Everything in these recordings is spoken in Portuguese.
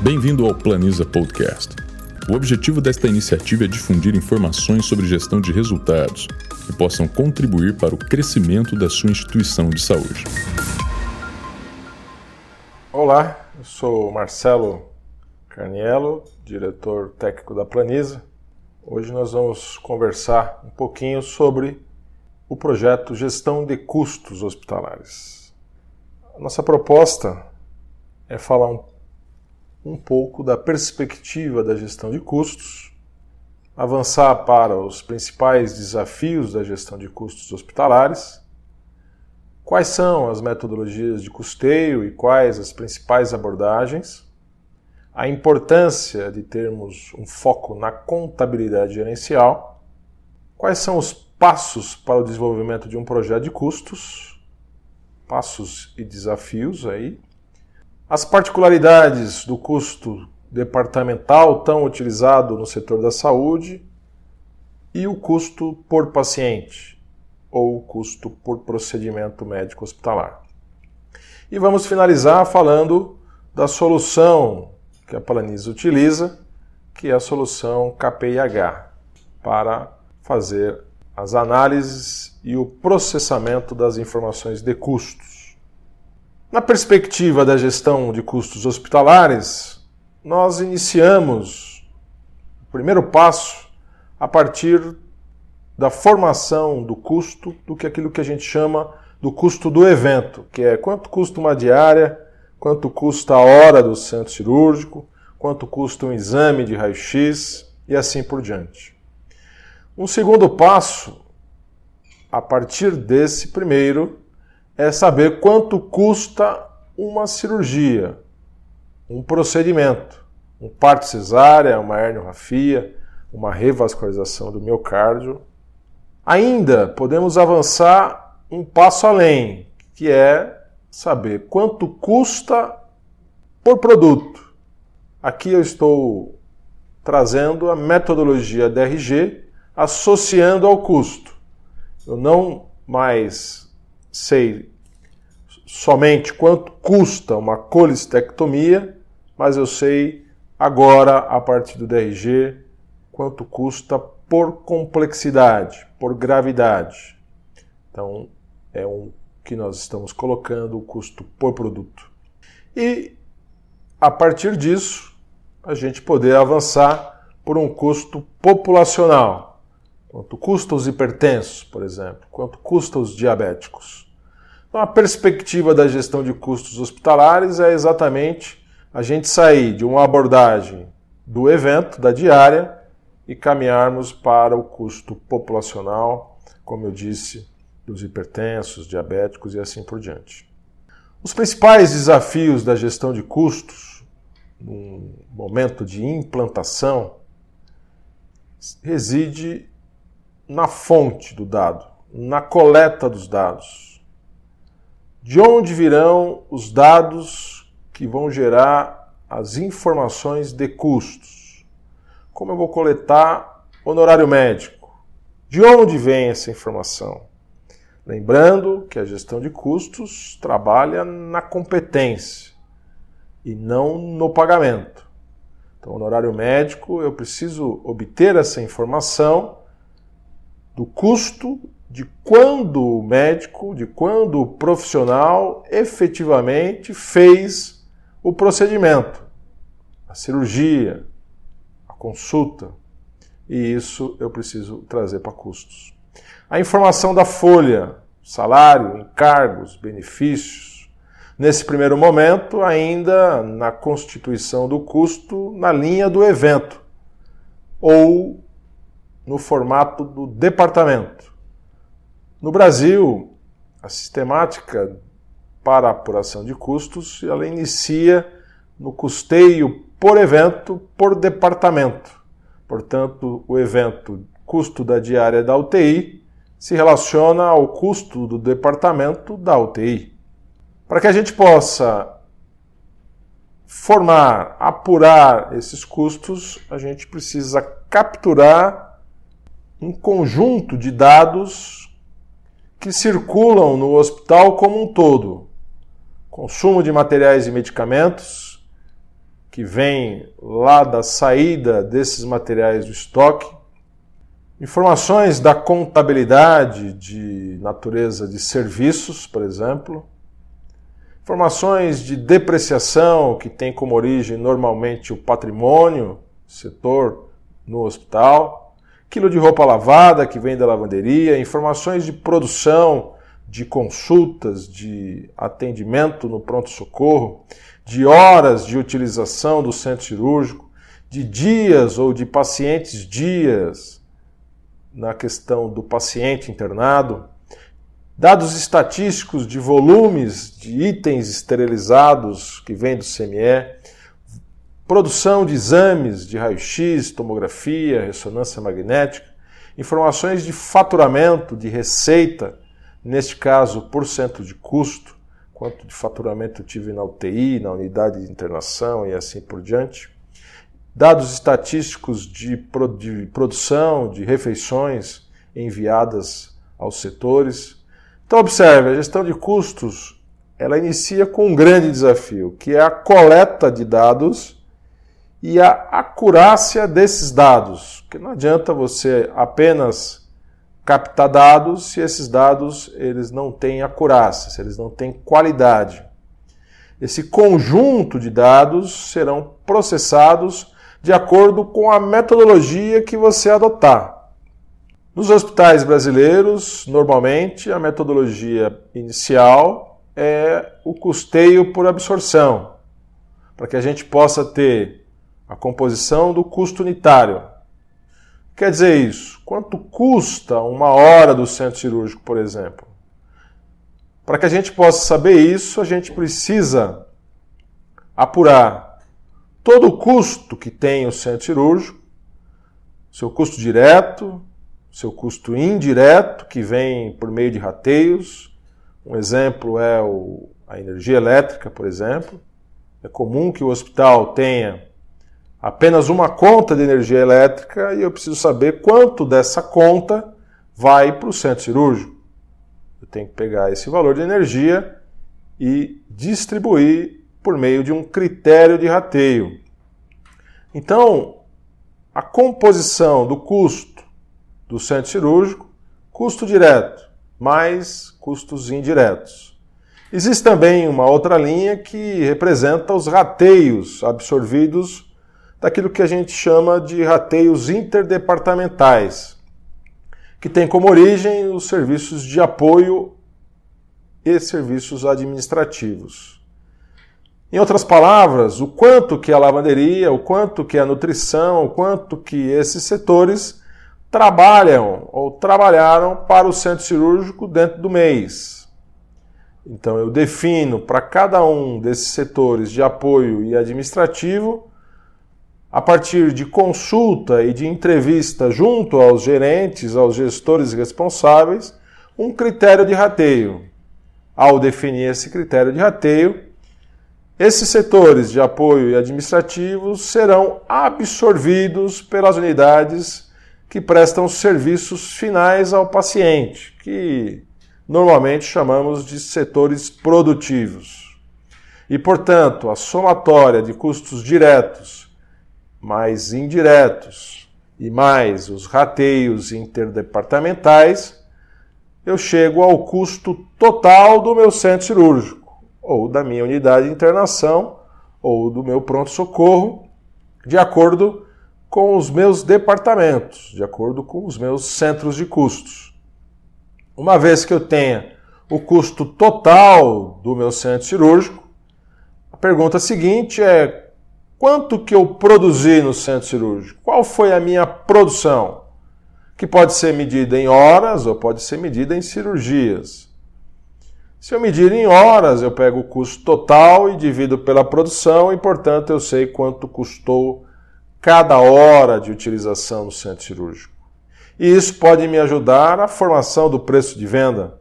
Bem-vindo ao Planiza Podcast. O objetivo desta iniciativa é difundir informações sobre gestão de resultados que possam contribuir para o crescimento da sua instituição de saúde. Olá, eu sou Marcelo Carniello, diretor técnico da Planiza. Hoje nós vamos conversar um pouquinho sobre o projeto Gestão de Custos Hospitalares. Nossa proposta é falar um, um pouco da perspectiva da gestão de custos, avançar para os principais desafios da gestão de custos hospitalares, quais são as metodologias de custeio e quais as principais abordagens, a importância de termos um foco na contabilidade gerencial, quais são os passos para o desenvolvimento de um projeto de custos, passos e desafios aí, as particularidades do custo departamental tão utilizado no setor da saúde e o custo por paciente ou custo por procedimento médico hospitalar. E vamos finalizar falando da solução que a Planisa utiliza, que é a solução KPIH, para fazer as análises e o processamento das informações de custos. Na perspectiva da gestão de custos hospitalares, nós iniciamos o primeiro passo a partir da formação do custo do que aquilo que a gente chama do custo do evento, que é quanto custa uma diária, quanto custa a hora do centro cirúrgico, quanto custa um exame de raio-x e assim por diante. Um segundo passo, a partir desse primeiro, é saber quanto custa uma cirurgia, um procedimento, um parto cesárea, uma herniorrafia, uma revascularização do miocárdio. Ainda podemos avançar um passo além, que é saber quanto custa por produto. Aqui eu estou trazendo a metodologia DRG associando ao custo. Eu não mais sei somente quanto custa uma colistectomia, mas eu sei agora, a partir do DRG, quanto custa por complexidade, por gravidade. Então, é um que nós estamos colocando o custo por produto. E a partir disso, a gente poder avançar por um custo populacional, Quanto custa os hipertensos, por exemplo? Quanto custa os diabéticos? Então, a perspectiva da gestão de custos hospitalares é exatamente a gente sair de uma abordagem do evento, da diária, e caminharmos para o custo populacional, como eu disse, dos hipertensos, diabéticos e assim por diante. Os principais desafios da gestão de custos, num momento de implantação, reside na fonte do dado, na coleta dos dados. De onde virão os dados que vão gerar as informações de custos? Como eu vou coletar honorário médico? De onde vem essa informação? Lembrando que a gestão de custos trabalha na competência e não no pagamento. Então, honorário médico, eu preciso obter essa informação do custo de quando o médico, de quando o profissional efetivamente fez o procedimento, a cirurgia, a consulta. E isso eu preciso trazer para custos. A informação da folha, salário, encargos, benefícios. Nesse primeiro momento, ainda na constituição do custo na linha do evento ou no formato do departamento. No Brasil, a sistemática para apuração de custos ela inicia no custeio por evento por departamento. Portanto, o evento custo da diária da UTI se relaciona ao custo do departamento da UTI. Para que a gente possa formar, apurar esses custos, a gente precisa capturar um conjunto de dados que circulam no hospital como um todo. Consumo de materiais e medicamentos, que vem lá da saída desses materiais do estoque, informações da contabilidade de natureza de serviços, por exemplo, informações de depreciação que tem como origem normalmente o patrimônio, setor no hospital, quilo de roupa lavada que vem da lavanderia, informações de produção, de consultas, de atendimento no pronto-socorro, de horas de utilização do centro cirúrgico, de dias ou de pacientes dias na questão do paciente internado, dados estatísticos de volumes de itens esterilizados que vêm do CME, produção de exames de raio-x, tomografia, ressonância magnética, informações de faturamento, de receita, neste caso por cento de custo, quanto de faturamento eu tive na UTI, na unidade de internação e assim por diante. Dados estatísticos de, de produção, de refeições enviadas aos setores. Então, observe, a gestão de custos ela inicia com um grande desafio, que é a coleta de dados e a acurácia desses dados. Porque não adianta você apenas captar dados se esses dados eles não têm acurácia, se eles não têm qualidade. Esse conjunto de dados serão processados de acordo com a metodologia que você adotar. Nos hospitais brasileiros, normalmente a metodologia inicial é o custeio por absorção, para que a gente possa ter a composição do custo unitário, Quer dizer isso? Quanto custa uma hora do centro cirúrgico, por exemplo? Para que a gente possa saber isso, a gente precisa apurar todo o custo que tem o centro cirúrgico, seu custo direto, seu custo indireto, que vem por meio de rateios. Um exemplo é o, a energia elétrica, por exemplo. É comum que o hospital tenha apenas uma conta de energia elétrica e eu preciso saber quanto dessa conta vai para o centro cirúrgico. Eu tenho que pegar esse valor de energia e distribuir por meio de um critério de rateio. Então, a composição do custo do centro cirúrgico, custo direto mais custos indiretos. Existe também uma outra linha que representa os rateios absorvidos daquilo que a gente chama de rateios interdepartamentais, que tem como origem os serviços de apoio e serviços administrativos. Em outras palavras, o quanto que a lavanderia, o quanto que a nutrição, o quanto que esses setores trabalham ou trabalharam para o centro cirúrgico dentro do mês. Então eu defino para cada um desses setores de apoio e administrativo a partir de consulta e de entrevista junto aos gerentes, aos gestores responsáveis, um critério de rateio. Ao definir esse critério de rateio, esses setores de apoio e administrativos serão absorvidos pelas unidades que prestam serviços finais ao paciente, que normalmente chamamos de setores produtivos. E, portanto, a somatória de custos diretos mais indiretos e mais os rateios interdepartamentais, eu chego ao custo total do meu centro cirúrgico, ou da minha unidade de internação, ou do meu pronto-socorro, de acordo com os meus departamentos, de acordo com os meus centros de custos. Uma vez que eu tenha o custo total do meu centro cirúrgico, a pergunta seguinte é Quanto que eu produzi no centro cirúrgico? Qual foi a minha produção? Que pode ser medida em horas ou pode ser medida em cirurgias. Se eu medir em horas, eu pego o custo total e divido pela produção e, portanto, eu sei quanto custou cada hora de utilização no centro cirúrgico. E isso pode me ajudar na formação do preço de venda.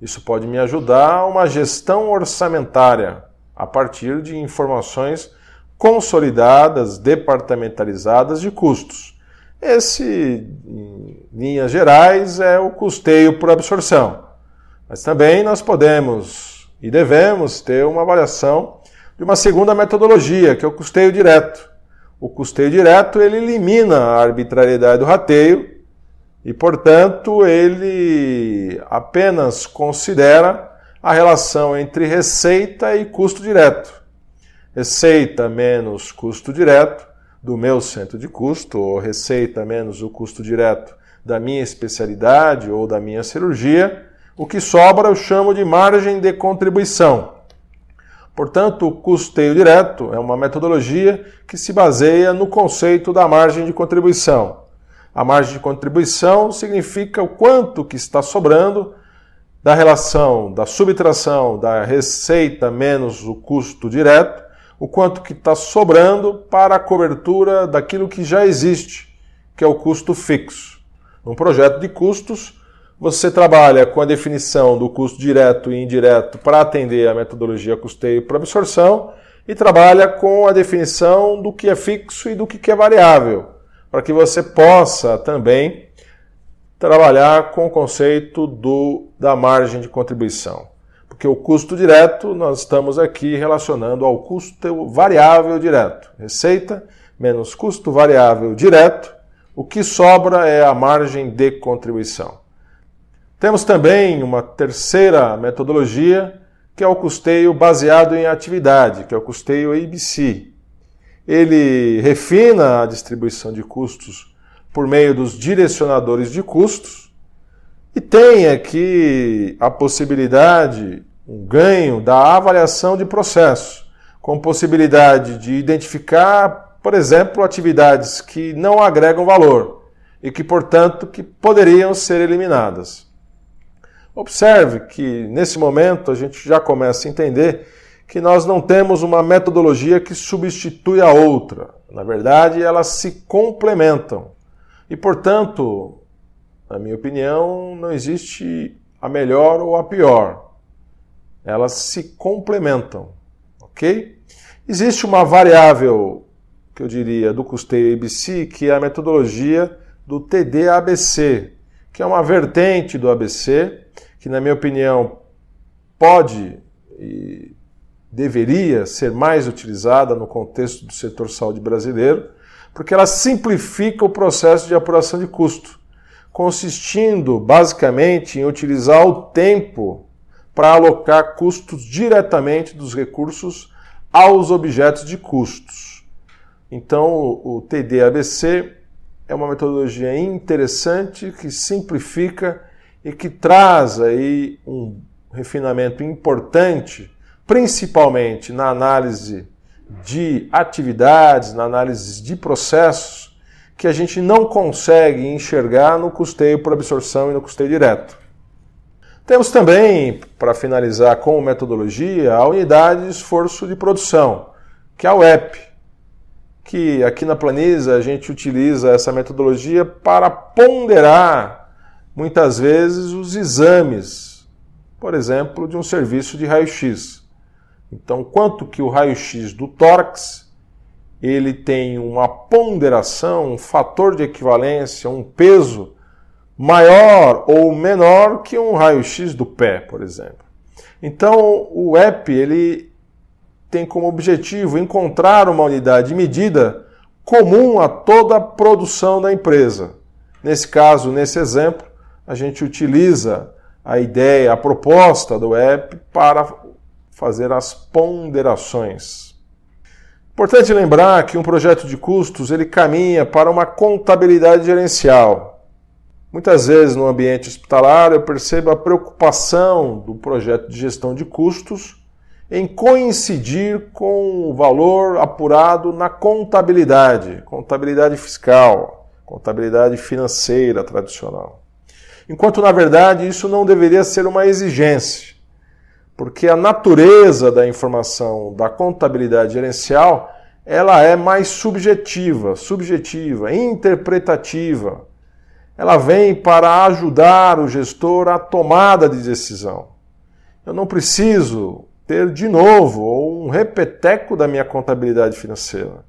Isso pode me ajudar a uma gestão orçamentária a partir de informações consolidadas, departamentalizadas de custos. Esse, em linhas gerais, é o custeio por absorção. Mas também nós podemos e devemos ter uma avaliação de uma segunda metodologia, que é o custeio direto. O custeio direto ele elimina a arbitrariedade do rateio e, portanto, ele apenas considera a relação entre receita e custo direto. Receita menos custo direto do meu centro de custo, ou receita menos o custo direto da minha especialidade ou da minha cirurgia, o que sobra eu chamo de margem de contribuição. Portanto, o custeio direto é uma metodologia que se baseia no conceito da margem de contribuição. A margem de contribuição significa o quanto que está sobrando da relação da subtração da receita menos o custo direto, o quanto que está sobrando para a cobertura daquilo que já existe, que é o custo fixo. Num projeto de custos, você trabalha com a definição do custo direto e indireto para atender a metodologia custeio para absorção e trabalha com a definição do que é fixo e do que é variável, para que você possa também trabalhar com o conceito do, da margem de contribuição. Porque o custo direto nós estamos aqui relacionando ao custo variável direto. Receita menos custo variável direto, o que sobra é a margem de contribuição. Temos também uma terceira metodologia, que é o custeio baseado em atividade, que é o custeio ABC. Ele refina a distribuição de custos por meio dos direcionadores de custos e tem aqui a possibilidade, um ganho da avaliação de processo, com possibilidade de identificar, por exemplo, atividades que não agregam valor e que, portanto, que poderiam ser eliminadas. Observe que nesse momento a gente já começa a entender que nós não temos uma metodologia que substitui a outra. Na verdade, elas se complementam. E, portanto, na minha opinião, não existe a melhor ou a pior. Elas se complementam, ok? Existe uma variável, que eu diria, do custeio ABC, que é a metodologia do TD-ABC, que é uma vertente do ABC, que, na minha opinião, pode e deveria ser mais utilizada no contexto do setor saúde brasileiro, porque ela simplifica o processo de apuração de custo, consistindo basicamente em utilizar o tempo para alocar custos diretamente dos recursos aos objetos de custos. Então, o TD-ABC é uma metodologia interessante que simplifica e que traz aí um refinamento importante, principalmente na análise de atividades, na análise de processos, que a gente não consegue enxergar no custeio por absorção e no custeio direto. Temos também, para finalizar com metodologia, a unidade de esforço de produção, que é a UEP, que aqui na Planisa a gente utiliza essa metodologia para ponderar muitas vezes os exames, por exemplo, de um serviço de raio-x. Então, quanto que o raio-x do tórax ele tem uma ponderação, um fator de equivalência, um peso maior ou menor que um raio-x do pé, por exemplo. Então, o EP ele tem como objetivo encontrar uma unidade de medida comum a toda a produção da empresa. Nesse caso, nesse exemplo, a gente utiliza a ideia, a proposta do EP para fazer as ponderações. Importante lembrar que um projeto de custos ele caminha para uma contabilidade gerencial. Muitas vezes no ambiente hospitalar eu percebo a preocupação do projeto de gestão de custos em coincidir com o valor apurado na contabilidade, contabilidade fiscal, contabilidade financeira tradicional. Enquanto na verdade isso não deveria ser uma exigência porque a natureza da informação da contabilidade gerencial ela é mais subjetiva, subjetiva, interpretativa. Ela vem para ajudar o gestor à tomada de decisão. Eu não preciso ter de novo um repeteco da minha contabilidade financeira.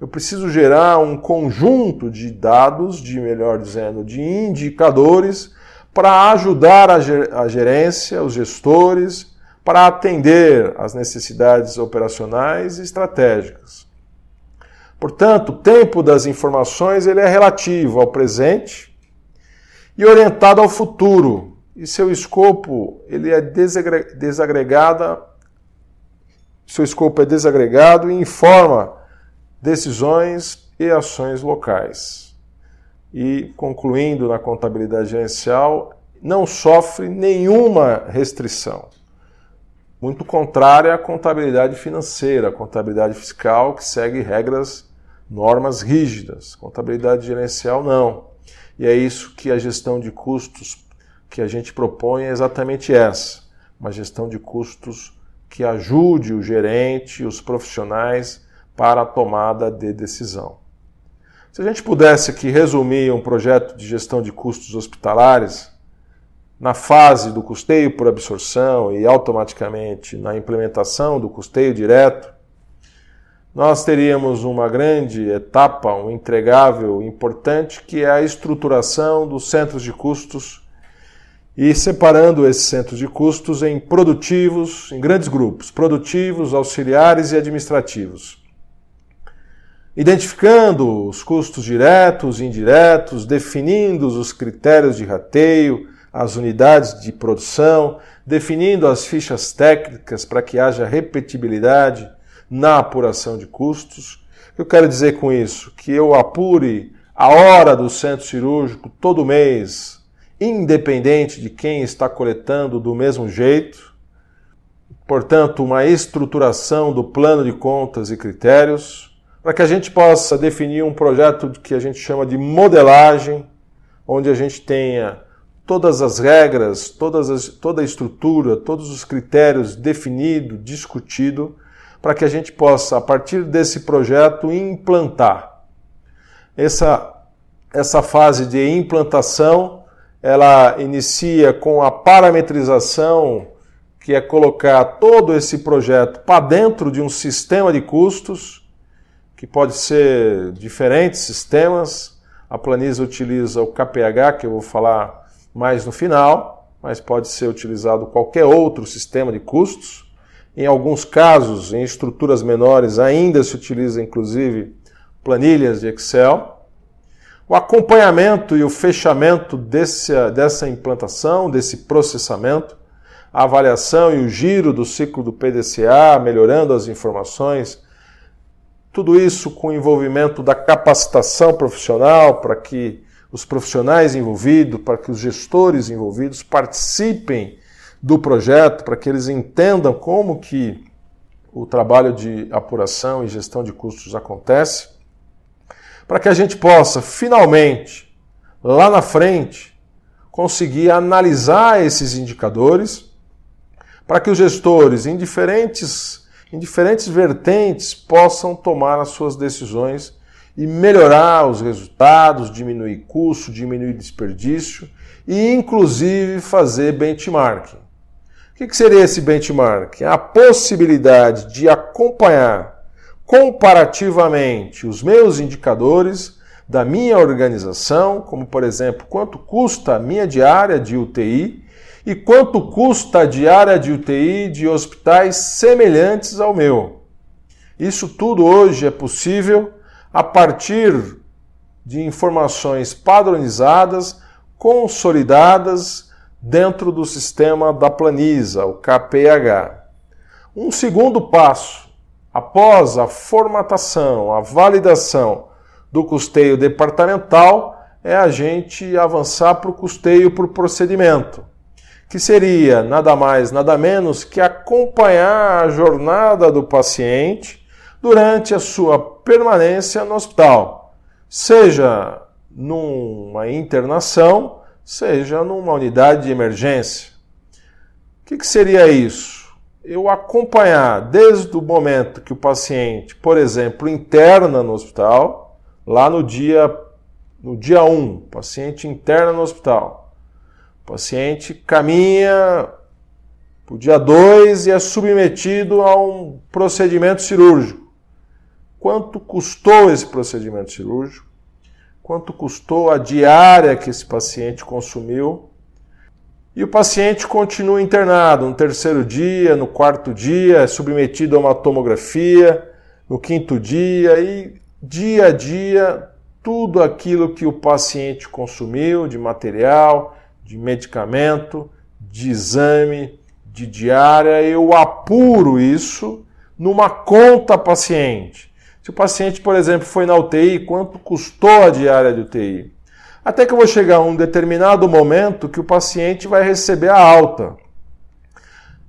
Eu preciso gerar um conjunto de dados, de melhor dizendo, de indicadores para ajudar a gerência, os gestores, para atender às necessidades operacionais e estratégicas. Portanto, o tempo das informações ele é relativo ao presente e orientado ao futuro, e seu escopo ele é desagregado, seu escopo é desagregado e informa decisões e ações locais. E concluindo na contabilidade gerencial, não sofre nenhuma restrição muito contrária à contabilidade financeira, contabilidade fiscal, que segue regras, normas rígidas. Contabilidade gerencial, não. E é isso que a gestão de custos que a gente propõe é exatamente essa: uma gestão de custos que ajude o gerente e os profissionais para a tomada de decisão. Se a gente pudesse aqui resumir um projeto de gestão de custos hospitalares, na fase do custeio por absorção e automaticamente na implementação do custeio direto, nós teríamos uma grande etapa, um entregável importante, que é a estruturação dos centros de custos e separando esses centros de custos em produtivos, em grandes grupos, produtivos, auxiliares e administrativos. Identificando os custos diretos e indiretos, definindo os critérios de rateio, as unidades de produção, definindo as fichas técnicas para que haja repetibilidade na apuração de custos. Eu quero dizer com isso que eu apure a hora do centro cirúrgico todo mês, independente de quem está coletando do mesmo jeito. Portanto, uma estruturação do plano de contas e critérios, para que a gente possa definir um projeto que a gente chama de modelagem, onde a gente tenha todas as regras, todas as, toda a estrutura, todos os critérios definido, discutido, para que a gente possa, a partir desse projeto, implantar. Essa, essa fase de implantação, ela inicia com a parametrização, que é colocar todo esse projeto para dentro de um sistema de custos, que pode ser diferentes sistemas. A Planisa utiliza o KPH, que eu vou falar mais no final, mas pode ser utilizado qualquer outro sistema de custos. Em alguns casos, em estruturas menores, ainda se utiliza inclusive planilhas de Excel. O acompanhamento e o fechamento desse, dessa implantação, desse processamento, a avaliação e o giro do ciclo do PDCA, melhorando as informações, tudo isso com o envolvimento da capacitação profissional para que os profissionais envolvidos, para que os gestores envolvidos participem do projeto, para que eles entendam como que o trabalho de apuração e gestão de custos acontece, para que a gente possa finalmente, lá na frente, conseguir analisar esses indicadores, para que os gestores em diferentes, em diferentes vertentes possam tomar as suas decisões e melhorar os resultados, diminuir custo, diminuir desperdício e, inclusive, fazer benchmarking. O que seria esse benchmarking? A possibilidade de acompanhar comparativamente os meus indicadores da minha organização, como por exemplo, quanto custa a minha diária de UTI e quanto custa a diária de UTI de hospitais semelhantes ao meu. Isso tudo hoje é possível a partir de informações padronizadas, consolidadas dentro do sistema da Planisa, o KPH. Um segundo passo, após a formatação, a validação do custeio departamental, é a gente avançar para o custeio por procedimento, que seria nada mais, nada menos que acompanhar a jornada do paciente durante a sua permanência no hospital, seja numa internação, seja numa unidade de emergência. O que, que seria isso? Eu acompanhar desde o momento que o paciente, por exemplo, interna no hospital, lá no dia no dia 1, um, paciente interna no hospital. O paciente caminha para o dia 2 e é submetido a um procedimento cirúrgico quanto custou esse procedimento cirúrgico, quanto custou a diária que esse paciente consumiu, E o paciente continua internado no terceiro dia, no quarto dia, é submetido a uma tomografia, no quinto dia e dia a dia tudo aquilo que o paciente consumiu de material, de medicamento, de exame, de diária, eu apuro isso numa conta paciente. Se o paciente, por exemplo, foi na UTI, quanto custou a diária de UTI? Até que eu vou chegar a um determinado momento que o paciente vai receber a alta.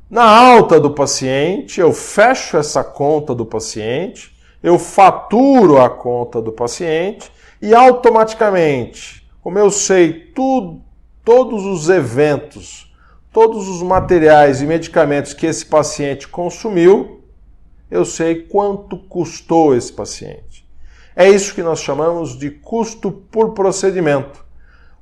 Na alta do paciente, eu fecho essa conta do paciente, eu faturo a conta do paciente e automaticamente, como eu sei tudo, todos os eventos, todos os materiais e medicamentos que esse paciente consumiu, eu sei quanto custou esse paciente. É isso que nós chamamos de custo por procedimento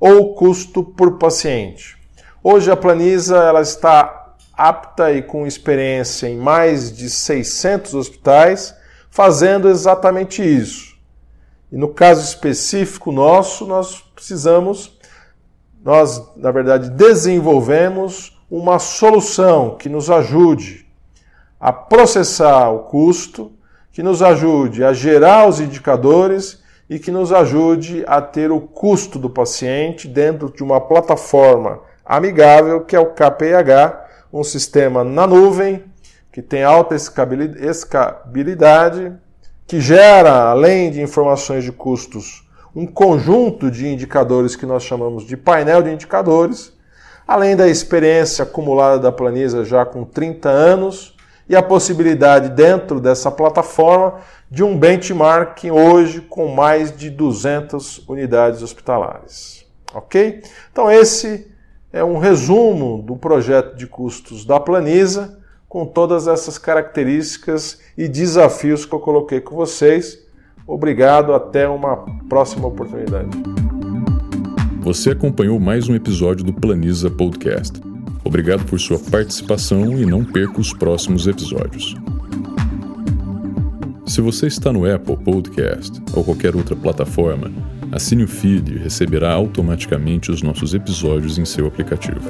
ou custo por paciente. Hoje a Planisa ela está apta e com experiência em mais de 600 hospitais fazendo exatamente isso. E no caso específico nosso, nós precisamos, nós na verdade desenvolvemos uma solução que nos ajude a processar o custo, que nos ajude a gerar os indicadores e que nos ajude a ter o custo do paciente dentro de uma plataforma amigável que é o KPH, um sistema na nuvem que tem alta escabilidade, que gera, além de informações de custos, um conjunto de indicadores que nós chamamos de painel de indicadores, além da experiência acumulada da Planisa já com 30 anos e a possibilidade dentro dessa plataforma de um benchmark hoje com mais de 200 unidades hospitalares. Ok? Então, esse é um resumo do projeto de custos da Planisa, com todas essas características e desafios que eu coloquei com vocês. Obrigado, até uma próxima oportunidade. Você acompanhou mais um episódio do Planisa Podcast. Obrigado por sua participação e não perca os próximos episódios. Se você está no Apple Podcast ou qualquer outra plataforma, assine o feed e receberá automaticamente os nossos episódios em seu aplicativo.